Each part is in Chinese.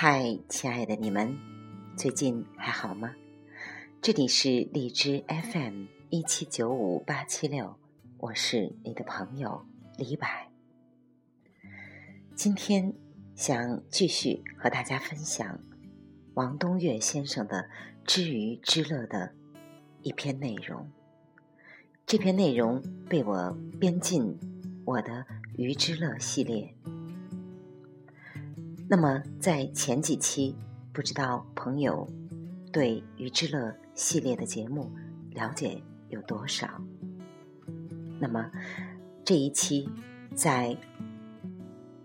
嗨，亲爱的你们，最近还好吗？这里是荔枝 FM 一七九五八七六，我是你的朋友李柏。今天想继续和大家分享王东岳先生的《知鱼之乐》的一篇内容。这篇内容被我编进我的《鱼之乐》系列。那么，在前几期，不知道朋友对《于之乐》系列的节目了解有多少？那么这一期，在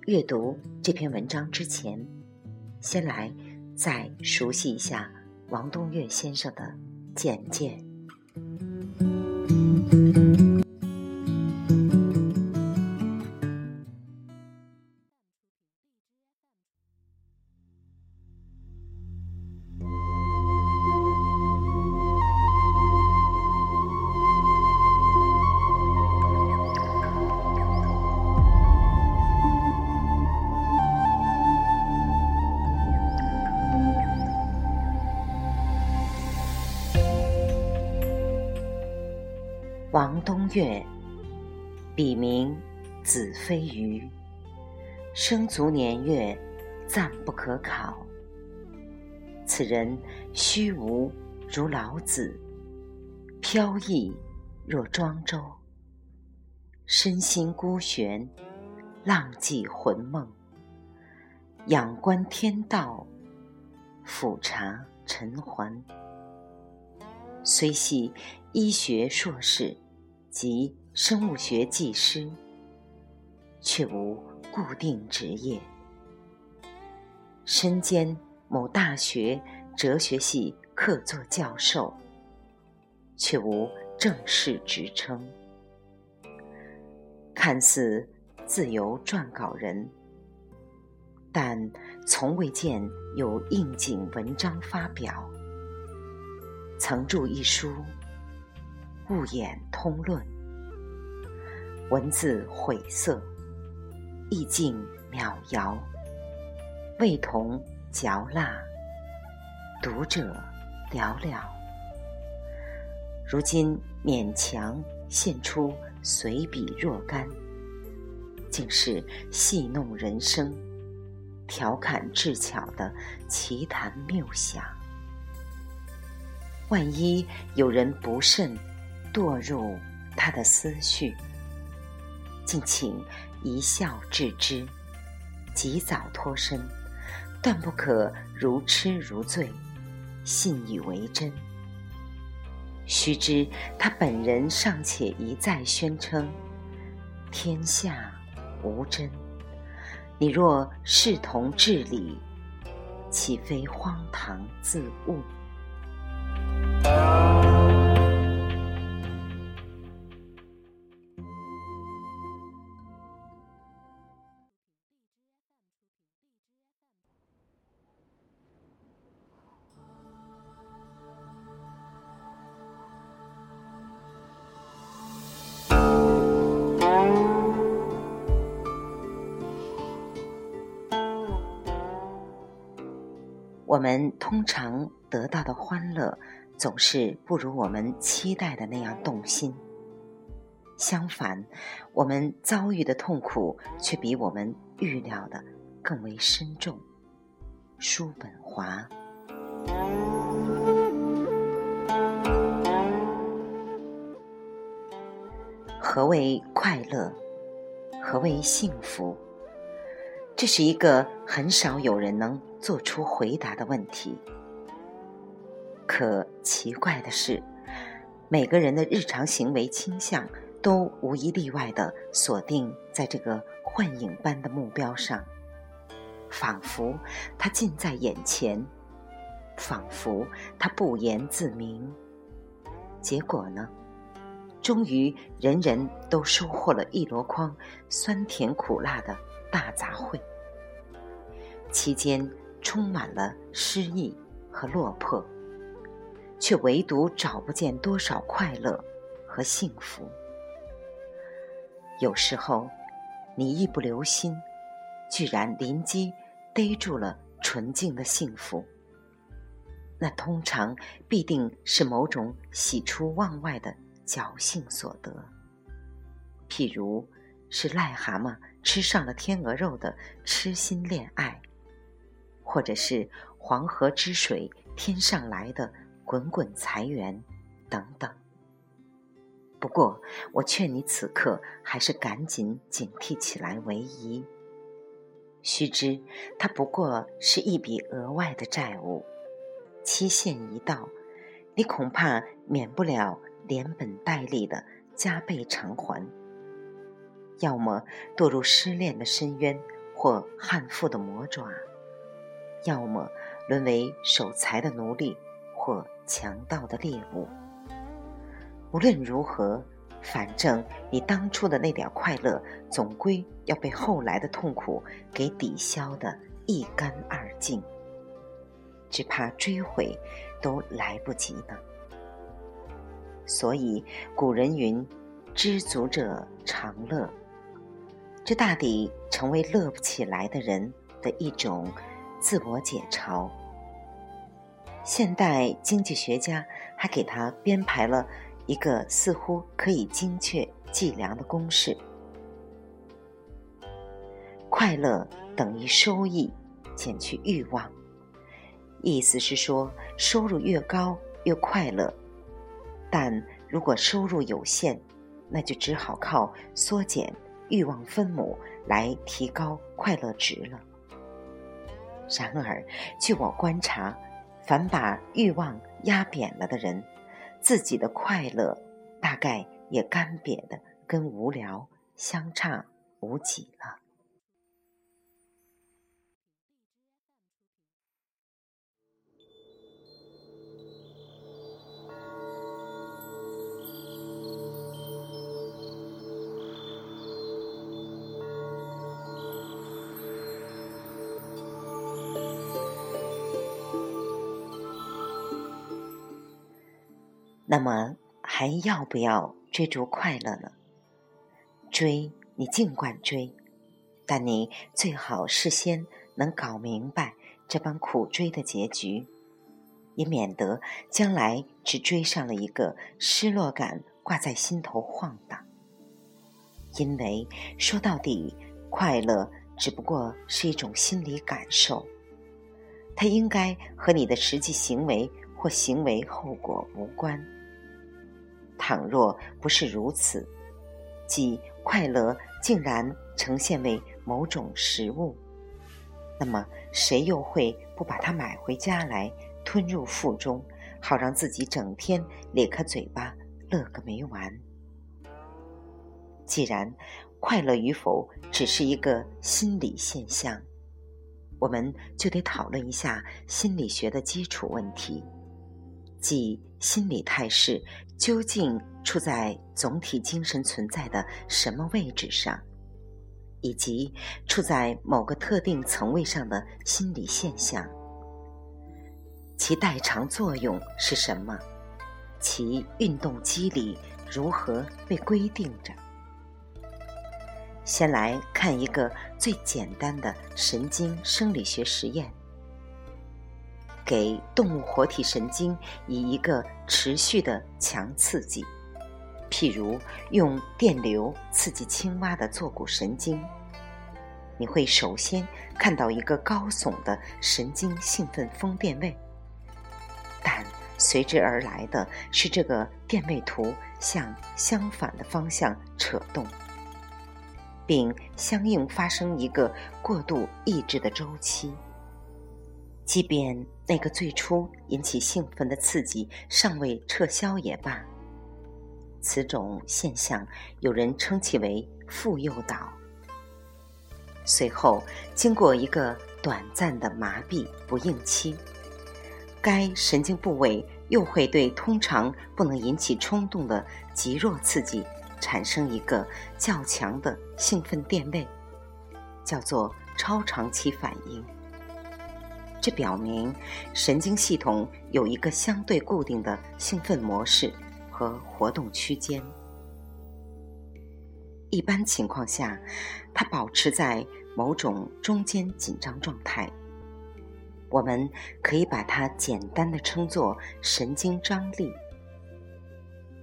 阅读这篇文章之前，先来再熟悉一下王东岳先生的简介。生卒年月暂不可考。此人虚无如老子，飘逸若庄周，身心孤悬，浪迹魂梦，仰观天道，俯察尘寰。虽系医学硕士。及生物学技师，却无固定职业。身兼某大学哲学系客座教授，却无正式职称。看似自由撰稿人，但从未见有应景文章发表。曾著一书。物眼通论，文字晦涩，意境渺遥，味同嚼蜡，读者寥寥。如今勉强献出随笔若干，竟是戏弄人生、调侃智巧的奇谈妙想。万一有人不慎，堕入他的思绪，敬请一笑置之，及早脱身，断不可如痴如醉，信以为真。须知他本人尚且一再宣称天下无真，你若视同至理，岂非荒唐自误？我们通常得到的欢乐，总是不如我们期待的那样动心。相反，我们遭遇的痛苦却比我们预料的更为深重。叔本华。何为快乐？何为幸福？这是一个很少有人能做出回答的问题。可奇怪的是，每个人的日常行为倾向都无一例外的锁定在这个幻影般的目标上，仿佛它近在眼前，仿佛它不言自明。结果呢？终于，人人都收获了一箩筐酸甜苦辣的。大杂烩，期间充满了失意和落魄，却唯独找不见多少快乐和幸福。有时候，你一不留心，居然临机逮住了纯净的幸福，那通常必定是某种喜出望外的侥幸所得。譬如是癞蛤蟆吃上了天鹅肉的痴心恋爱，或者是黄河之水天上来的滚滚财源，等等。不过，我劝你此刻还是赶紧警惕起来为宜。须知，它不过是一笔额外的债务，期限一到，你恐怕免不了连本带利的加倍偿还。要么堕入失恋的深渊，或悍妇的魔爪；要么沦为守财的奴隶，或强盗的猎物。无论如何。反正你当初的那点快乐，总归要被后来的痛苦给抵消的一干二净，只怕追悔都来不及呢。所以古人云：“知足者常乐。”这大抵成为乐不起来的人的一种自我解嘲。现代经济学家还给他编排了。一个似乎可以精确计量的公式：快乐等于收益减去欲望。意思是说，收入越高越快乐，但如果收入有限，那就只好靠缩减欲望分母来提高快乐值了。然而，据我观察，凡把欲望压扁了的人，自己的快乐，大概也干瘪的跟无聊相差无几了。那么还要不要追逐快乐呢？追你尽管追，但你最好事先能搞明白这般苦追的结局，也免得将来只追上了一个失落感挂在心头晃荡。因为说到底，快乐只不过是一种心理感受，它应该和你的实际行为或行为后果无关。倘若不是如此，即快乐竟然呈现为某种食物，那么谁又会不把它买回家来吞入腹中，好让自己整天咧开嘴巴乐个没完？既然快乐与否只是一个心理现象，我们就得讨论一下心理学的基础问题。即心理态势究竟处在总体精神存在的什么位置上，以及处在某个特定层位上的心理现象，其代偿作用是什么？其运动机理如何被规定着？先来看一个最简单的神经生理学实验。给动物活体神经以一个持续的强刺激，譬如用电流刺激青蛙的坐骨神经，你会首先看到一个高耸的神经兴奋峰电位，但随之而来的是这个电位图向相反的方向扯动，并相应发生一个过度抑制的周期。即便那个最初引起兴奋的刺激尚未撤销也罢，此种现象有人称其为副诱导。随后，经过一个短暂的麻痹不应期，该神经部位又会对通常不能引起冲动的极弱刺激产生一个较强的兴奋电位，叫做超长期反应。这表明，神经系统有一个相对固定的兴奋模式和活动区间。一般情况下，它保持在某种中间紧张状态，我们可以把它简单的称作神经张力。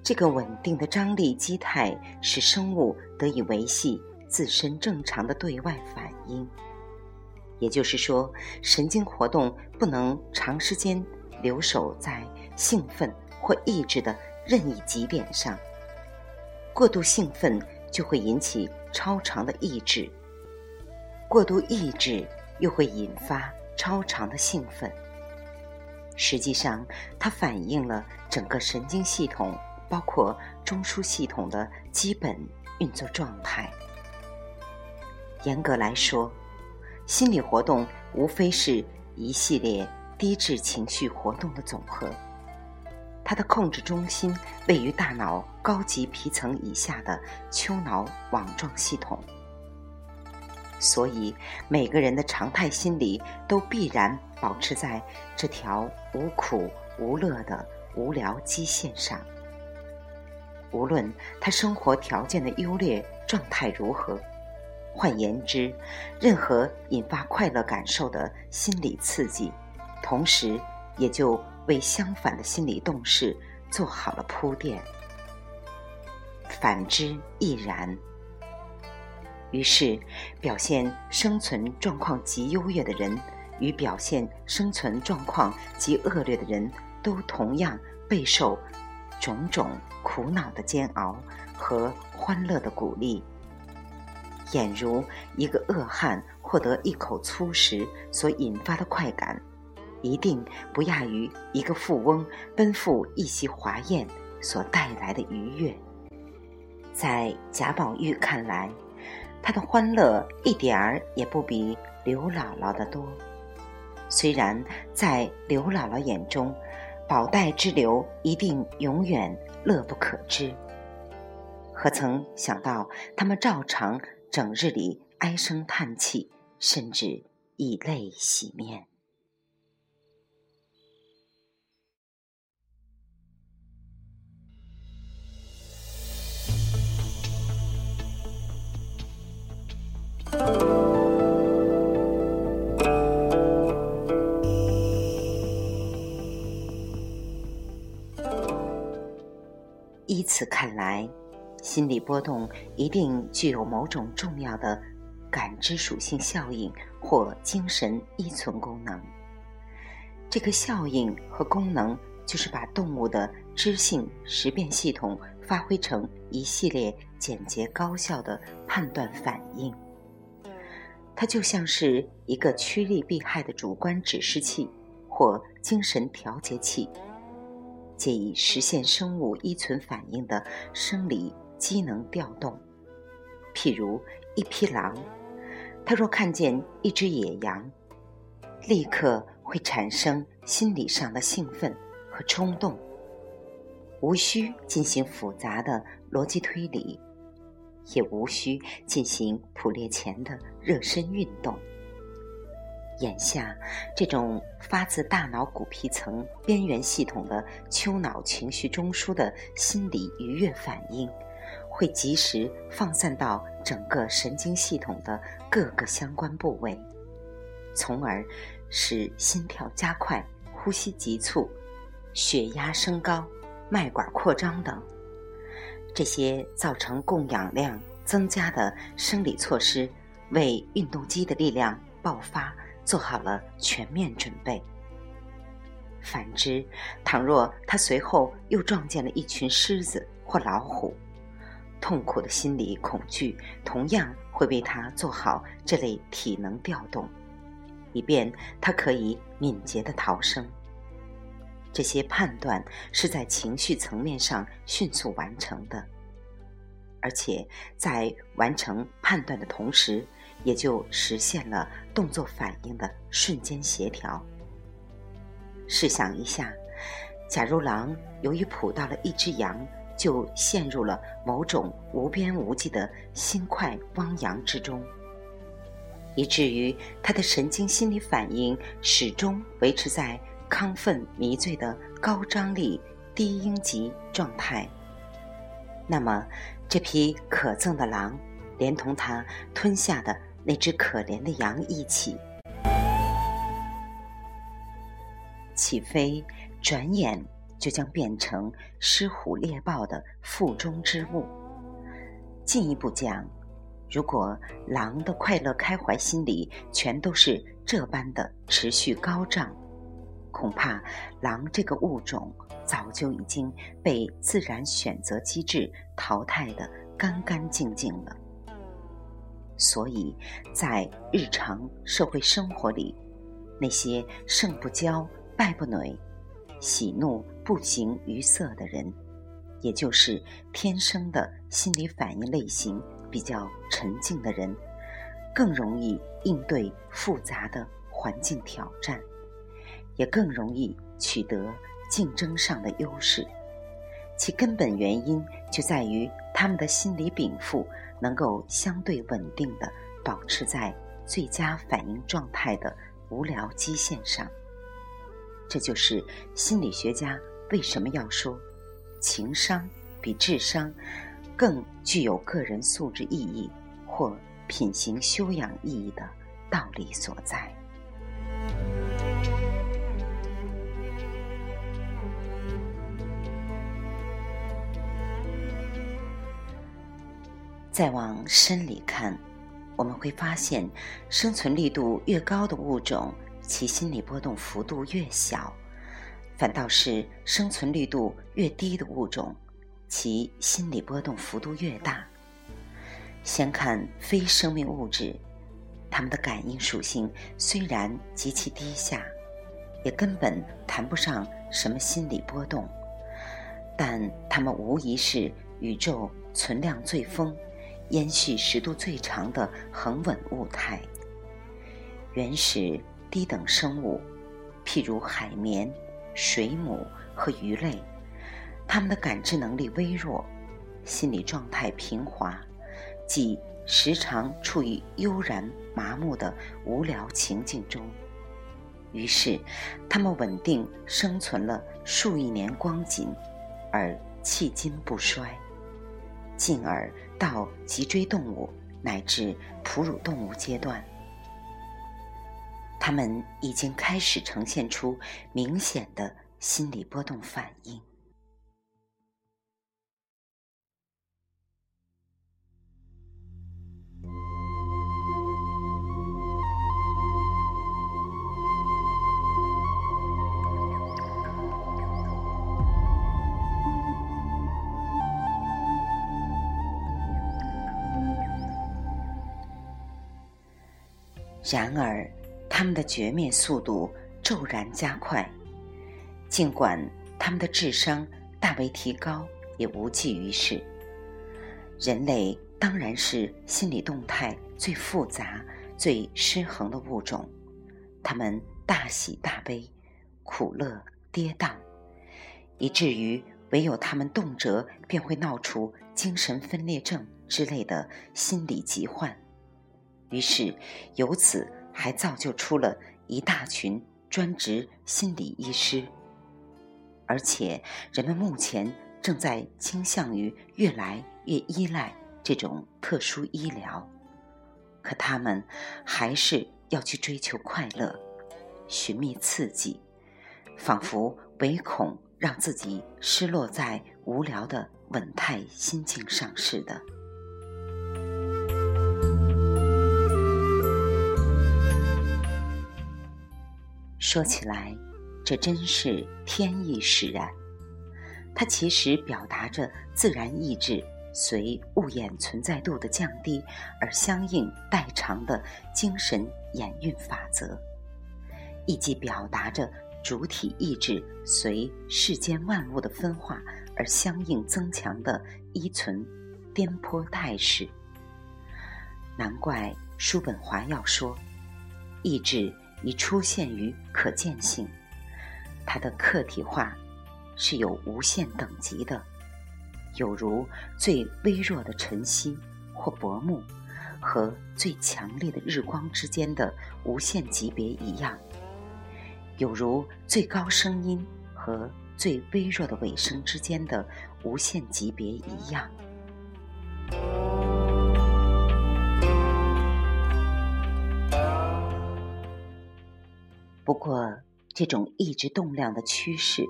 这个稳定的张力基态使生物得以维系自身正常的对外反应。也就是说，神经活动不能长时间留守在兴奋或抑制的任意极点上。过度兴奋就会引起超长的抑制，过度抑制又会引发超长的兴奋。实际上，它反映了整个神经系统。包括中枢系统的基本运作状态。严格来说，心理活动无非是一系列低质情绪活动的总和。它的控制中心位于大脑高级皮层以下的丘脑网状系统。所以，每个人的常态心理都必然保持在这条无苦无乐的无聊基线上。无论他生活条件的优劣状态如何，换言之，任何引发快乐感受的心理刺激，同时也就为相反的心理动势做好了铺垫。反之亦然。于是，表现生存状况极优越的人，与表现生存状况极恶劣的人，都同样备受种种。苦恼的煎熬和欢乐的鼓励，俨如一个恶汉获得一口粗食所引发的快感，一定不亚于一个富翁奔赴一席华宴所带来的愉悦。在贾宝玉看来，他的欢乐一点儿也不比刘姥姥的多。虽然在刘姥姥眼中，宝黛之流一定永远。乐不可支，何曾想到他们照常整日里唉声叹气，甚至以泪洗面。依此看来，心理波动一定具有某种重要的感知属性效应或精神依存功能。这个效应和功能就是把动物的知性识辨系统发挥成一系列简洁高效的判断反应。它就像是一个趋利避害的主观指示器或精神调节器。借以实现生物依存反应的生理机能调动，譬如一匹狼，它若看见一只野羊，立刻会产生心理上的兴奋和冲动，无需进行复杂的逻辑推理，也无需进行捕猎前的热身运动。眼下，这种发自大脑骨皮层边缘系统的丘脑情绪中枢的心理愉悦反应，会及时放散到整个神经系统的各个相关部位，从而使心跳加快、呼吸急促、血压升高、脉管扩张等这些造成供氧量增加的生理措施，为运动肌的力量爆发。做好了全面准备。反之，倘若他随后又撞见了一群狮子或老虎，痛苦的心理恐惧同样会为他做好这类体能调动，以便他可以敏捷的逃生。这些判断是在情绪层面上迅速完成的，而且在完成判断的同时。也就实现了动作反应的瞬间协调。试想一下，假如狼由于捕到了一只羊，就陷入了某种无边无际的心快汪洋之中，以至于他的神经心理反应始终维持在亢奋迷醉的高张力低音级状态，那么这匹可憎的狼，连同他吞下的。那只可怜的羊一起，起飞转眼就将变成狮虎猎豹的腹中之物？进一步讲，如果狼的快乐开怀心理全都是这般的持续高涨，恐怕狼这个物种早就已经被自然选择机制淘汰的干干净净了。所以在日常社会生活里，那些胜不骄、败不馁、喜怒不形于色的人，也就是天生的心理反应类型比较沉静的人，更容易应对复杂的环境挑战，也更容易取得竞争上的优势。其根本原因就在于他们的心理禀赋。能够相对稳定的保持在最佳反应状态的无聊基线上，这就是心理学家为什么要说情商比智商更具有个人素质意义或品行修养意义的道理所在。再往深里看，我们会发现，生存力度越高的物种，其心理波动幅度越小；反倒是生存力度越低的物种，其心理波动幅度越大。先看非生命物质，它们的感应属性虽然极其低下，也根本谈不上什么心理波动，但它们无疑是宇宙存量最丰。延续时度最长的恒稳物态。原始低等生物，譬如海绵、水母和鱼类，它们的感知能力微弱，心理状态平滑，即时常处于悠然麻木的无聊情境中。于是，它们稳定生存了数亿年光景，而迄今不衰。进而到脊椎动物乃至哺乳动物阶段，他们已经开始呈现出明显的心理波动反应。然而，他们的绝灭速度骤然加快。尽管他们的智商大为提高，也无济于事。人类当然是心理动态最复杂、最失衡的物种。他们大喜大悲，苦乐跌宕，以至于唯有他们动辄便会闹出精神分裂症之类的心理疾患。于是，由此还造就出了一大群专职心理医师，而且人们目前正在倾向于越来越依赖这种特殊医疗。可他们还是要去追求快乐，寻觅刺激，仿佛唯恐让自己失落在无聊的稳态心境上似的。说起来，这真是天意使然。它其实表达着自然意志随物演存在度的降低而相应代偿的精神演运法则，亦即表达着主体意志随世间万物的分化而相应增强的依存颠簸态势。难怪叔本华要说，意志。已出现于可见性，它的客体化是有无限等级的，有如最微弱的晨曦或薄暮和最强烈的日光之间的无限级别一样，有如最高声音和最微弱的尾声之间的无限级别一样。不过，这种意志动量的趋势，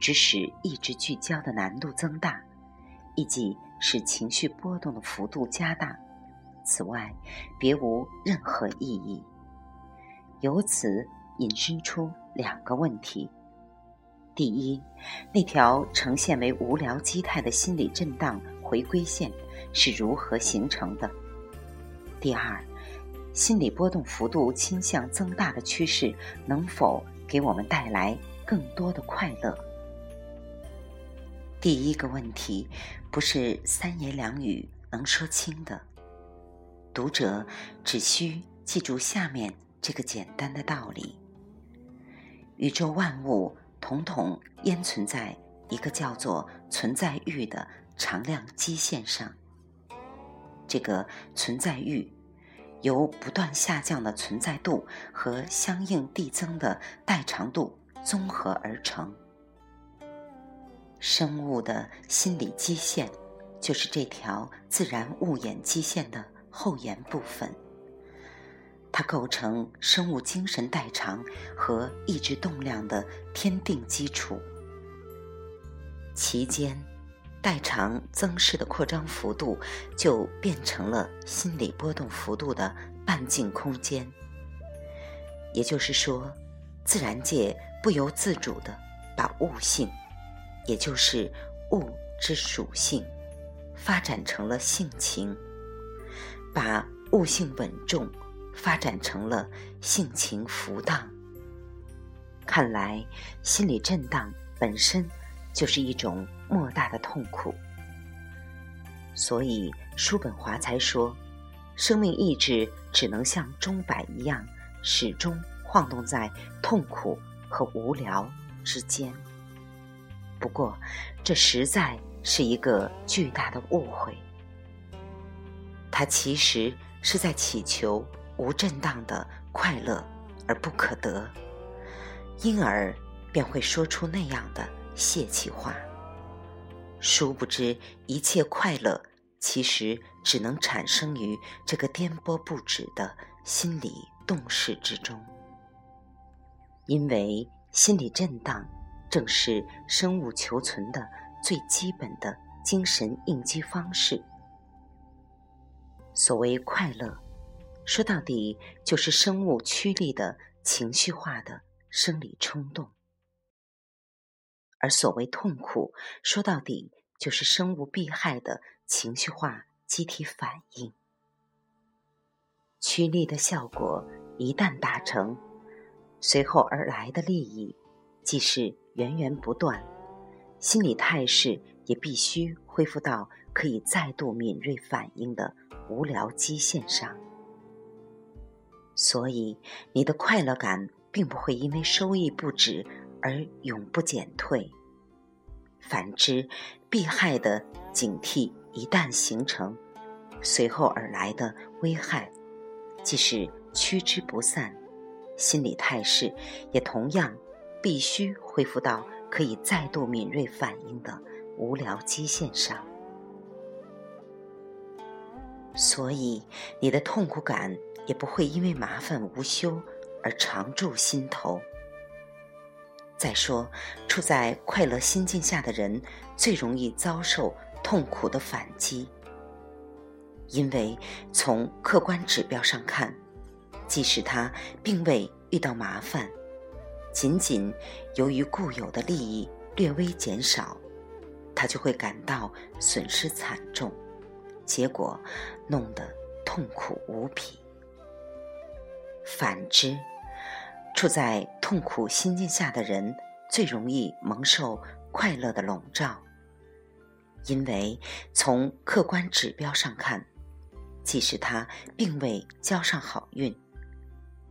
只使意志聚焦的难度增大，以及使情绪波动的幅度加大。此外，别无任何意义。由此引申出两个问题：第一，那条呈现为无聊基态的心理震荡回归线是如何形成的？第二，心理波动幅度倾向增大的趋势能否给我们带来更多的快乐？第一个问题不是三言两语能说清的。读者只需记住下面这个简单的道理：宇宙万物统统焉存在一个叫做存在欲的常量基线上。这个存在欲由不断下降的存在度和相应递增的代长度综合而成。生物的心理基线就是这条自然物演基线的。后沿部分，它构成生物精神代偿和意志动量的天定基础。其间，代偿增势的扩张幅度就变成了心理波动幅度的半径空间。也就是说，自然界不由自主地把物性，也就是物之属性，发展成了性情。把悟性稳重发展成了性情浮荡。看来，心理震荡本身就是一种莫大的痛苦。所以，叔本华才说，生命意志只能像钟摆一样，始终晃动在痛苦和无聊之间。不过，这实在是一个巨大的误会。他其实是在祈求无震荡的快乐而不可得，因而便会说出那样的泄气话。殊不知，一切快乐其实只能产生于这个颠簸不止的心理动势之中，因为心理震荡正是生物求存的最基本的精神应激方式。所谓快乐，说到底就是生物趋利的情绪化的生理冲动；而所谓痛苦，说到底就是生物避害的情绪化机体反应。趋利的效果一旦达成，随后而来的利益既是源源不断，心理态势也必须恢复到可以再度敏锐反应的。无聊基线上，所以你的快乐感并不会因为收益不止而永不减退。反之，避害的警惕一旦形成，随后而来的危害，即使趋之不散。心理态势也同样必须恢复到可以再度敏锐反应的无聊基线上。所以，你的痛苦感也不会因为麻烦无休而常驻心头。再说，处在快乐心境下的人最容易遭受痛苦的反击，因为从客观指标上看，即使他并未遇到麻烦，仅仅由于固有的利益略微减少，他就会感到损失惨重。结果弄得痛苦无比。反之，处在痛苦心境下的人最容易蒙受快乐的笼罩，因为从客观指标上看，即使他并未交上好运，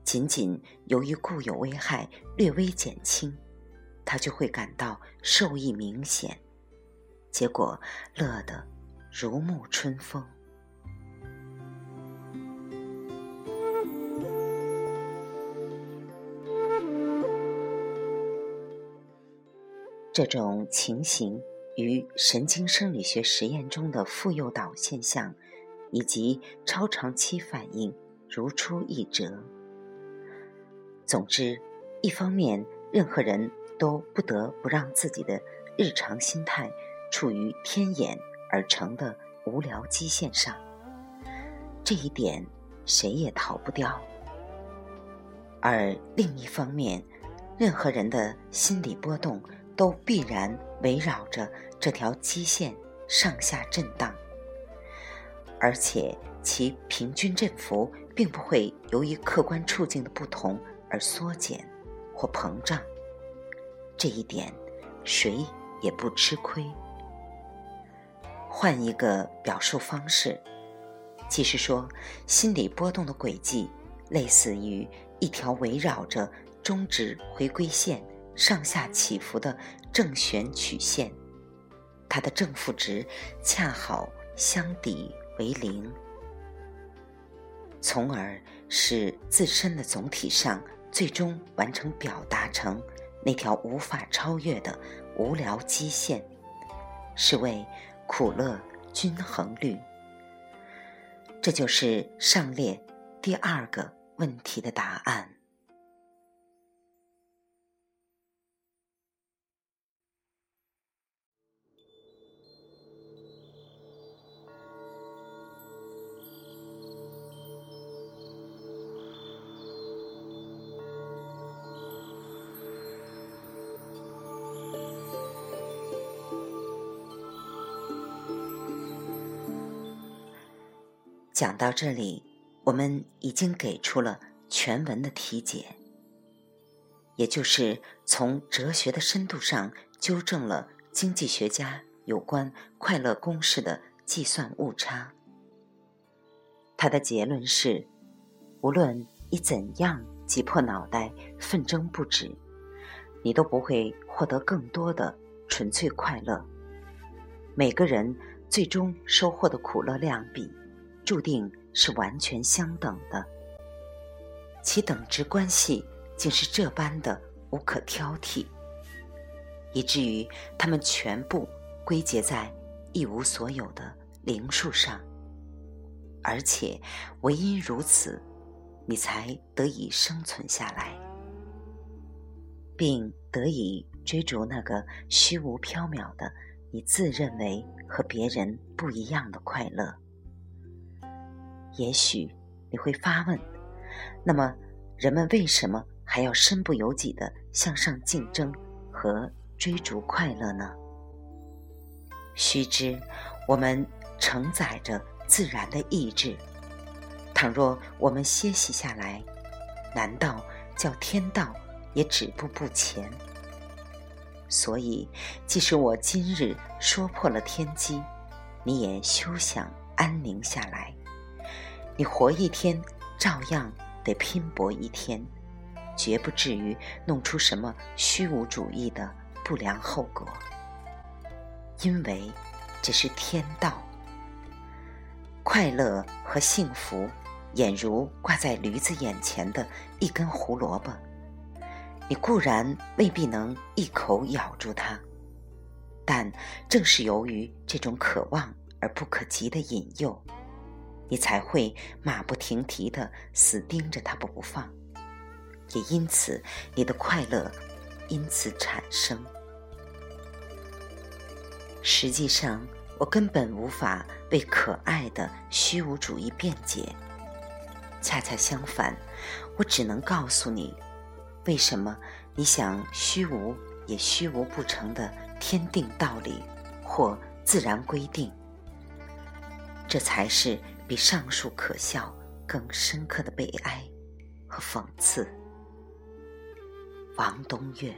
仅仅由于固有危害略微减轻，他就会感到受益明显，结果乐得。如沐春风。这种情形与神经生理学实验中的负诱导现象以及超长期反应如出一辙。总之，一方面任何人都不得不让自己的日常心态处于天眼而成的无聊基线上，这一点谁也逃不掉。而另一方面，任何人的心理波动都必然围绕着这条基线上下震荡，而且其平均振幅并不会由于客观处境的不同而缩减或膨胀。这一点，谁也不吃亏。换一个表述方式，即是说，心理波动的轨迹类似于一条围绕着。中值回归线上下起伏的正弦曲线，它的正负值恰好相抵为零，从而使自身的总体上最终完成表达成那条无法超越的无聊基线，是为苦乐均衡律。这就是上列第二个问题的答案。讲到这里，我们已经给出了全文的题解，也就是从哲学的深度上纠正了经济学家有关快乐公式的计算误差。他的结论是：无论你怎样挤破脑袋奋争不止，你都不会获得更多的纯粹快乐。每个人最终收获的苦乐量比。注定是完全相等的，其等值关系竟是这般的无可挑剔，以至于他们全部归结在一无所有的零数上，而且唯因如此，你才得以生存下来，并得以追逐那个虚无缥缈的你自认为和别人不一样的快乐。也许你会发问：那么，人们为什么还要身不由己地向上竞争和追逐快乐呢？须知，我们承载着自然的意志。倘若我们歇息下来，难道叫天道也止步不前？所以，即使我今日说破了天机，你也休想安宁下来。你活一天，照样得拼搏一天，绝不至于弄出什么虚无主义的不良后果。因为这是天道，快乐和幸福，俨如挂在驴子眼前的一根胡萝卜。你固然未必能一口咬住它，但正是由于这种可望而不可及的引诱。你才会马不停蹄地死盯着它不放，也因此你的快乐因此产生。实际上，我根本无法为可爱的虚无主义辩解。恰恰相反，我只能告诉你，为什么你想虚无也虚无不成的天定道理或自然规定。这才是。比上述可笑更深刻的悲哀和讽刺。王东岳。